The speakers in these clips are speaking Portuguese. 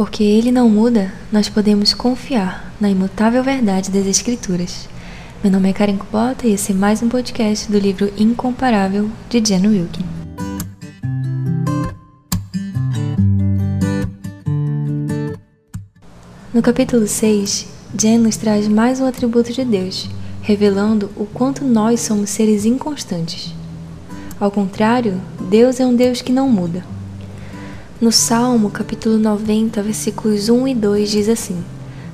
Porque ele não muda, nós podemos confiar na imutável verdade das Escrituras. Meu nome é Karen Kubota e esse é mais um podcast do livro Incomparável de Jen Wilkin. No capítulo 6, Jen nos traz mais um atributo de Deus, revelando o quanto nós somos seres inconstantes. Ao contrário, Deus é um Deus que não muda. No Salmo, capítulo 90, versículos 1 e 2 diz assim: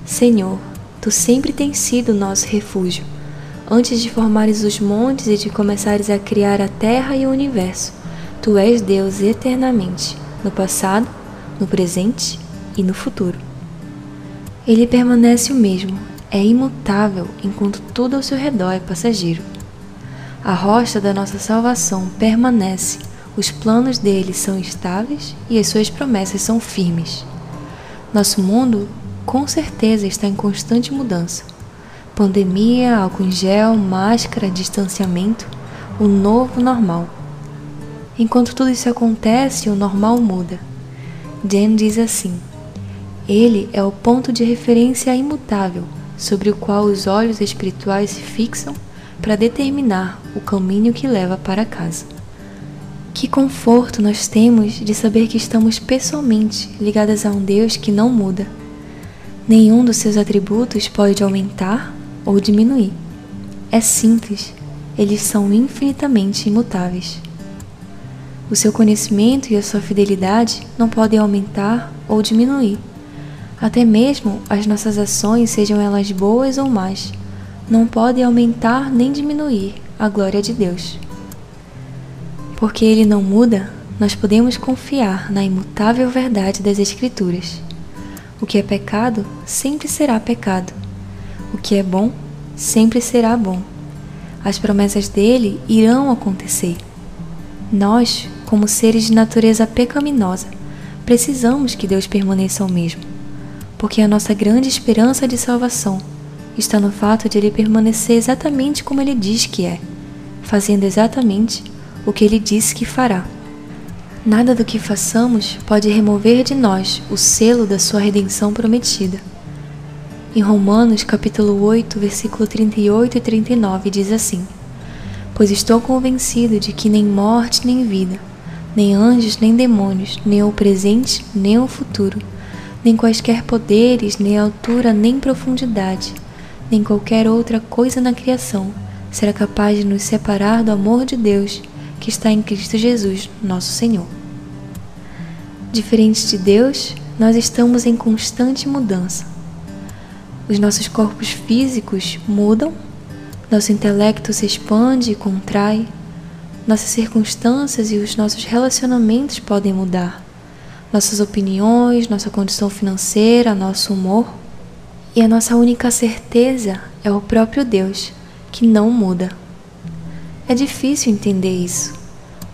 Senhor, tu sempre tens sido nosso refúgio. Antes de formares os montes e de começares a criar a terra e o universo, tu és Deus eternamente, no passado, no presente e no futuro. Ele permanece o mesmo, é imutável enquanto tudo ao seu redor é passageiro. A rocha da nossa salvação permanece os planos dele são estáveis e as suas promessas são firmes. Nosso mundo, com certeza, está em constante mudança. Pandemia, álcool em gel, máscara, distanciamento, o novo normal. Enquanto tudo isso acontece, o normal muda. Jen diz assim: Ele é o ponto de referência imutável sobre o qual os olhos espirituais se fixam para determinar o caminho que leva para casa. Que conforto nós temos de saber que estamos pessoalmente ligadas a um Deus que não muda. Nenhum dos seus atributos pode aumentar ou diminuir. É simples, eles são infinitamente imutáveis. O seu conhecimento e a sua fidelidade não podem aumentar ou diminuir. Até mesmo as nossas ações, sejam elas boas ou más, não podem aumentar nem diminuir a glória de Deus. Porque ele não muda, nós podemos confiar na imutável verdade das Escrituras. O que é pecado sempre será pecado. O que é bom sempre será bom. As promessas dele irão acontecer. Nós, como seres de natureza pecaminosa, precisamos que Deus permaneça o mesmo, porque a nossa grande esperança de salvação está no fato de ele permanecer exatamente como ele diz que é, fazendo exatamente o que ele disse que fará. Nada do que façamos pode remover de nós o selo da sua redenção prometida. Em Romanos capítulo 8, versículo 38 e 39 diz assim: Pois estou convencido de que nem morte nem vida, nem anjos nem demônios, nem o presente nem o futuro, nem quaisquer poderes, nem altura nem profundidade, nem qualquer outra coisa na criação será capaz de nos separar do amor de Deus que está em Cristo Jesus, nosso Senhor. Diferente de Deus, nós estamos em constante mudança. Os nossos corpos físicos mudam, nosso intelecto se expande e contrai, nossas circunstâncias e os nossos relacionamentos podem mudar, nossas opiniões, nossa condição financeira, nosso humor. E a nossa única certeza é o próprio Deus, que não muda. É difícil entender isso.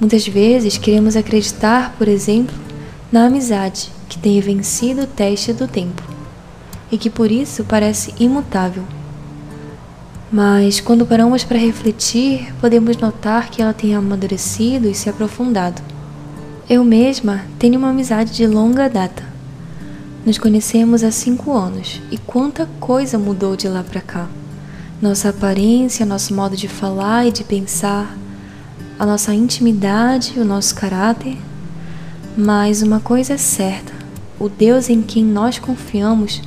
Muitas vezes queremos acreditar, por exemplo, na amizade que tem vencido o teste do tempo e que por isso parece imutável. Mas quando paramos para refletir, podemos notar que ela tem amadurecido e se aprofundado. Eu mesma tenho uma amizade de longa data. Nos conhecemos há cinco anos e quanta coisa mudou de lá para cá nossa aparência, nosso modo de falar e de pensar, a nossa intimidade, o nosso caráter. Mas uma coisa é certa: o Deus em quem nós confiamos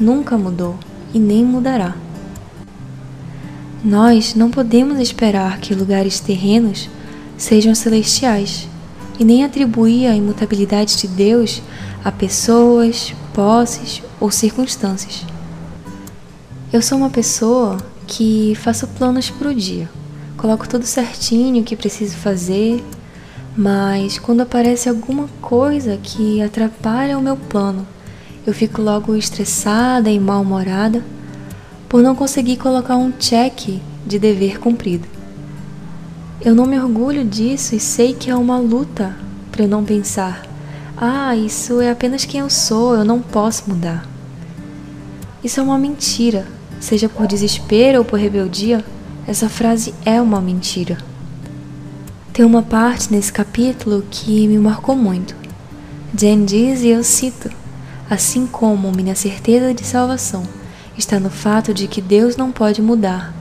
nunca mudou e nem mudará. Nós não podemos esperar que lugares terrenos sejam celestiais e nem atribuir a imutabilidade de Deus a pessoas, posses ou circunstâncias. Eu sou uma pessoa que faço planos para o dia. Coloco tudo certinho o que preciso fazer, mas quando aparece alguma coisa que atrapalha o meu plano, eu fico logo estressada e mal-humorada por não conseguir colocar um check de dever cumprido. Eu não me orgulho disso e sei que é uma luta para eu não pensar: ah, isso é apenas quem eu sou, eu não posso mudar. Isso é uma mentira seja por desespero ou por rebeldia, essa frase é uma mentira. Tem uma parte nesse capítulo que me marcou muito. Jen diz, e eu cito: Assim como minha certeza de salvação está no fato de que Deus não pode mudar,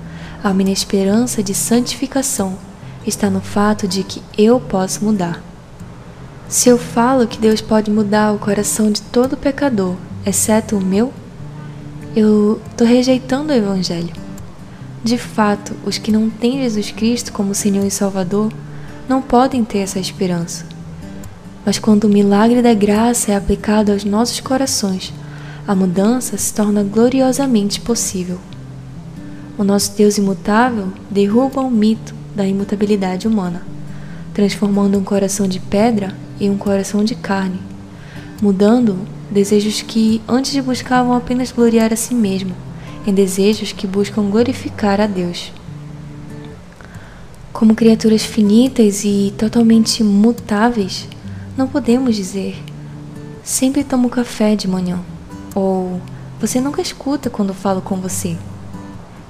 a minha esperança de santificação está no fato de que eu posso mudar. Se eu falo que Deus pode mudar o coração de todo pecador, exceto o meu, eu estou rejeitando o Evangelho. De fato, os que não têm Jesus Cristo como Senhor e Salvador não podem ter essa esperança. Mas quando o milagre da graça é aplicado aos nossos corações, a mudança se torna gloriosamente possível. O nosso Deus imutável derruba o mito da imutabilidade humana, transformando um coração de pedra em um coração de carne, mudando desejos que antes buscavam apenas gloriar a si mesmo, em desejos que buscam glorificar a Deus. Como criaturas finitas e totalmente mutáveis, não podemos dizer sempre tomo café de manhã ou você nunca escuta quando falo com você.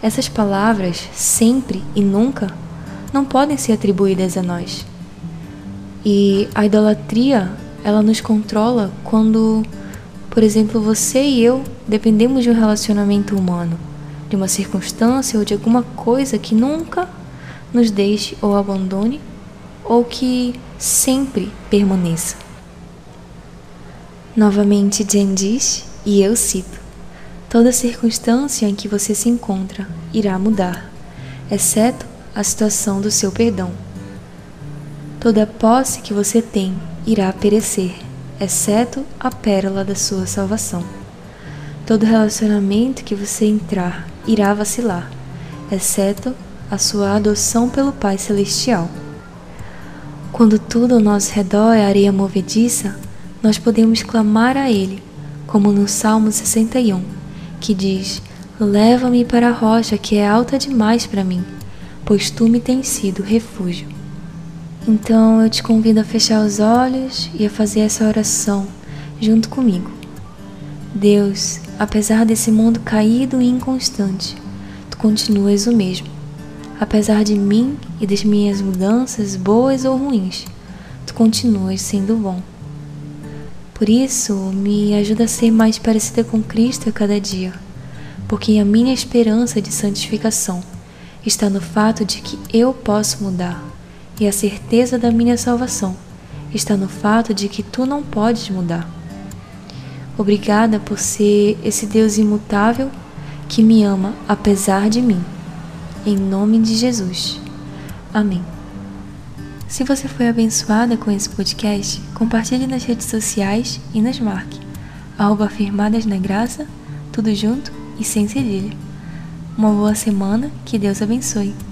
Essas palavras, sempre e nunca, não podem ser atribuídas a nós. E a idolatria, ela nos controla quando, por exemplo, você e eu dependemos de um relacionamento humano, de uma circunstância ou de alguma coisa que nunca nos deixe ou abandone ou que sempre permaneça. Novamente, Jen diz, e eu cito: Toda circunstância em que você se encontra irá mudar, exceto a situação do seu perdão. Toda posse que você tem irá perecer, exceto a pérola da sua salvação. Todo relacionamento que você entrar irá vacilar, exceto a sua adoção pelo Pai Celestial. Quando tudo ao nosso redor é areia movediça, nós podemos clamar a Ele, como no Salmo 61, que diz: Leva-me para a rocha que é alta demais para mim, pois tu me tens sido refúgio. Então eu te convido a fechar os olhos e a fazer essa oração junto comigo. Deus, apesar desse mundo caído e inconstante, tu continuas o mesmo apesar de mim e das minhas mudanças, boas ou ruins, tu continuas sendo bom. Por isso, me ajuda a ser mais parecida com Cristo a cada dia, porque a minha esperança de santificação está no fato de que eu posso mudar, e a certeza da minha salvação está no fato de que tu não podes mudar. Obrigada por ser esse Deus imutável que me ama apesar de mim em nome de Jesus. Amém. Se você foi abençoada com esse podcast, compartilhe nas redes sociais e nos marque. Arroba Afirmadas na Graça, tudo junto e sem cedilha. Uma boa semana, que Deus abençoe.